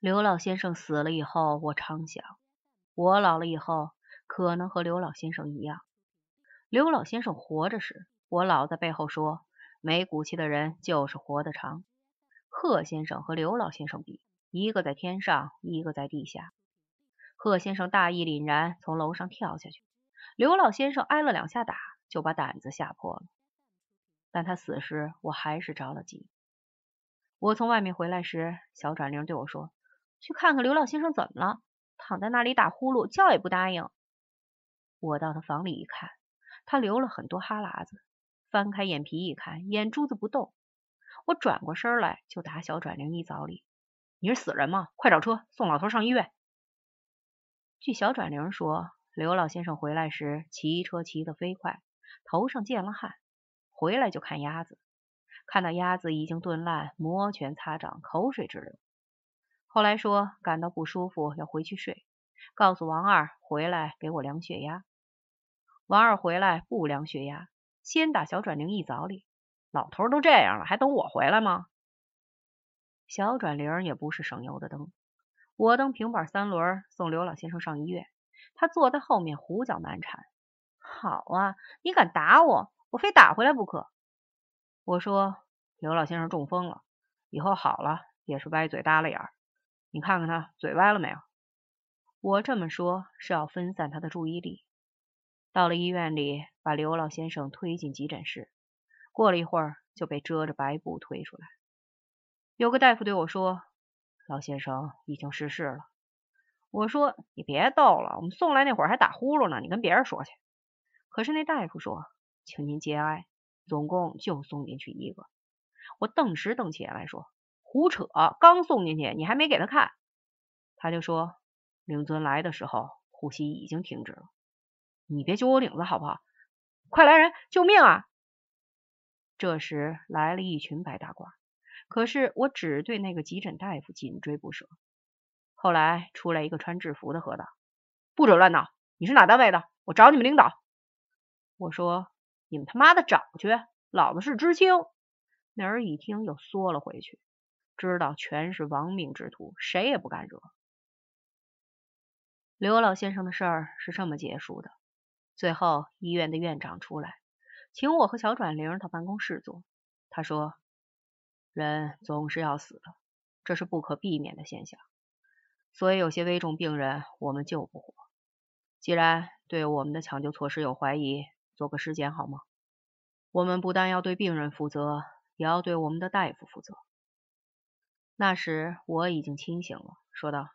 刘老先生死了以后，我常想，我老了以后可能和刘老先生一样。刘老先生活着时，我老在背后说，没骨气的人就是活得长。贺先生和刘老先生比，一个在天上，一个在地下。贺先生大义凛然从楼上跳下去，刘老先生挨了两下打，就把胆子吓破了。但他死时，我还是着了急。我从外面回来时，小转灵对我说。去看看刘老先生怎么了？躺在那里打呼噜，叫也不答应。我到他房里一看，他流了很多哈喇子，翻开眼皮一看，眼珠子不动。我转过身来就打小转铃一早里：“你是死人吗？快找车送老头上医院。”据小转铃说，刘老先生回来时骑车骑得飞快，头上见了汗，回来就看鸭子，看到鸭子已经炖烂，摩拳擦掌，口水直流。后来说感到不舒服，要回去睡，告诉王二回来给我量血压。王二回来不量血压，先打小转铃一早里。老头都这样了，还等我回来吗？小转铃也不是省油的灯。我蹬平板三轮送刘老先生上医院，他坐在后面胡搅蛮缠。好啊，你敢打我，我非打回来不可。我说刘老先生中风了，以后好了也是歪嘴耷拉眼儿。你看看他嘴歪了没有？我这么说是要分散他的注意力。到了医院里，把刘老先生推进急诊室，过了一会儿就被遮着白布推出来。有个大夫对我说：“老先生已经逝世了。”我说：“你别逗了，我们送来那会儿还打呼噜呢，你跟别人说去。”可是那大夫说：“请您节哀，总共就送进去一个。”我顿时瞪起眼来说。胡扯！刚送进去，你还没给他看，他就说令尊来的时候呼吸已经停止了。你别揪我领子好不好？快来人，救命啊！这时来了一群白大褂，可是我只对那个急诊大夫紧追不舍。后来出来一个穿制服的，喝道：“不准乱闹！你是哪单位的？我找你们领导。”我说：“你们他妈的找去！老子是知青。”那人一听又缩了回去。知道全是亡命之徒，谁也不敢惹。刘老先生的事儿是这么结束的。最后，医院的院长出来，请我和小转玲到办公室坐。他说：“人总是要死的，这是不可避免的现象。所以有些危重病人我们救不活。既然对我们的抢救措施有怀疑，做个尸检好吗？我们不但要对病人负责，也要对我们的大夫负责。”那时我已经清醒了，说道：“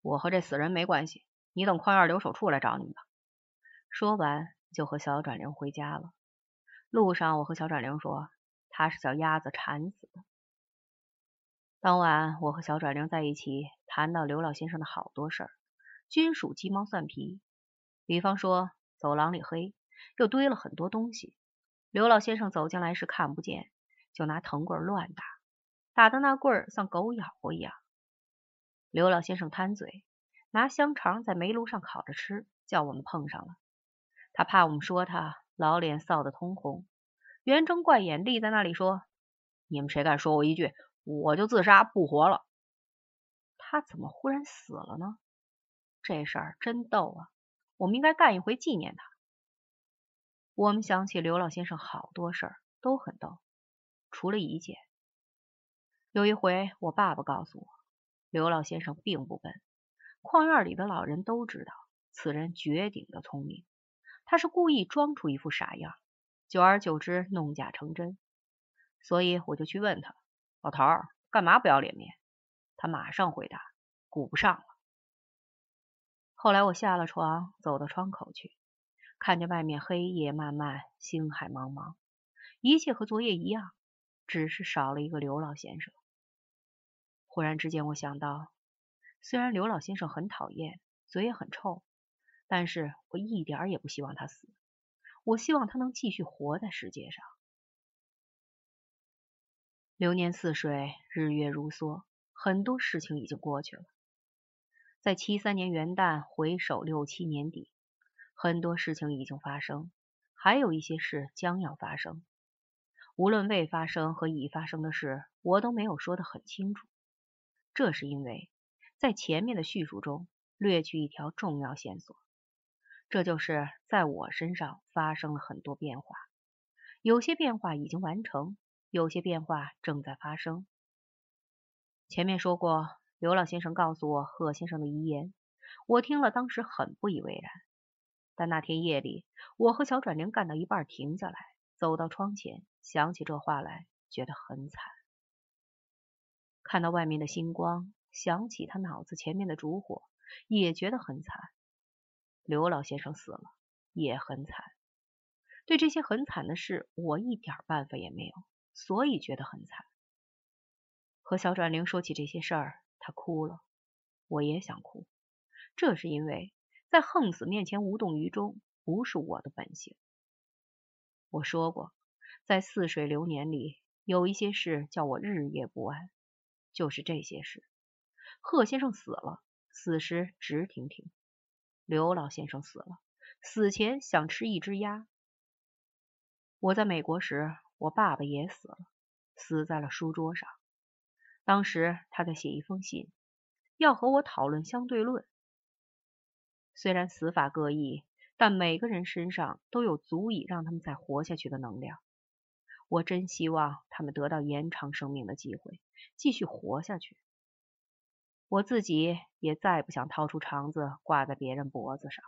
我和这死人没关系，你等矿院留守处来找你吧。”说完就和小转灵回家了。路上我和小转灵说，他是叫鸭子馋死的。当晚我和小转灵在一起谈到刘老先生的好多事儿，均属鸡毛蒜皮。比方说，走廊里黑，又堆了很多东西，刘老先生走进来时看不见，就拿藤棍乱打。打的那棍儿像狗咬过一样。刘老先生贪嘴，拿香肠在煤炉上烤着吃，叫我们碰上了。他怕我们说他，老脸臊得通红，圆睁怪眼立在那里说：“你们谁敢说我一句，我就自杀不活了。”他怎么忽然死了呢？这事儿真逗啊！我们应该干一回纪念他。我们想起刘老先生好多事儿都很逗，除了一件。有一回，我爸爸告诉我，刘老先生并不笨，矿院里的老人都知道，此人绝顶的聪明。他是故意装出一副傻样，久而久之弄假成真。所以我就去问他：“老头儿，干嘛不要脸面？”他马上回答：“顾不上了。”后来我下了床，走到窗口去，看见外面黑夜漫漫，星海茫茫，一切和昨夜一样，只是少了一个刘老先生。忽然之间，我想到，虽然刘老先生很讨厌，嘴也很臭，但是我一点儿也不希望他死。我希望他能继续活在世界上。流年似水，日月如梭，很多事情已经过去了。在七三年元旦回首六七年底，很多事情已经发生，还有一些事将要发生。无论未发生和已发生的事，我都没有说得很清楚。这是因为在前面的叙述中略去一条重要线索，这就是在我身上发生了很多变化，有些变化已经完成，有些变化正在发生。前面说过，刘老先生告诉我贺先生的遗言，我听了当时很不以为然。但那天夜里，我和小转玲干到一半停下来，走到窗前，想起这话来，觉得很惨。看到外面的星光，想起他脑子前面的烛火，也觉得很惨。刘老先生死了，也很惨。对这些很惨的事，我一点办法也没有，所以觉得很惨。和小转灵说起这些事儿，他哭了，我也想哭。这是因为在横死面前无动于衷，不是我的本性。我说过，在似水流年里，有一些事叫我日夜不安，就是这些事。贺先生死了，死时直挺挺；刘老先生死了，死前想吃一只鸭。我在美国时，我爸爸也死了，死在了书桌上。当时他在写一封信，要和我讨论相对论。虽然死法各异，但每个人身上都有足以让他们再活下去的能量。我真希望他们得到延长生命的机会，继续活下去。我自己也再不想掏出肠子挂在别人脖子上。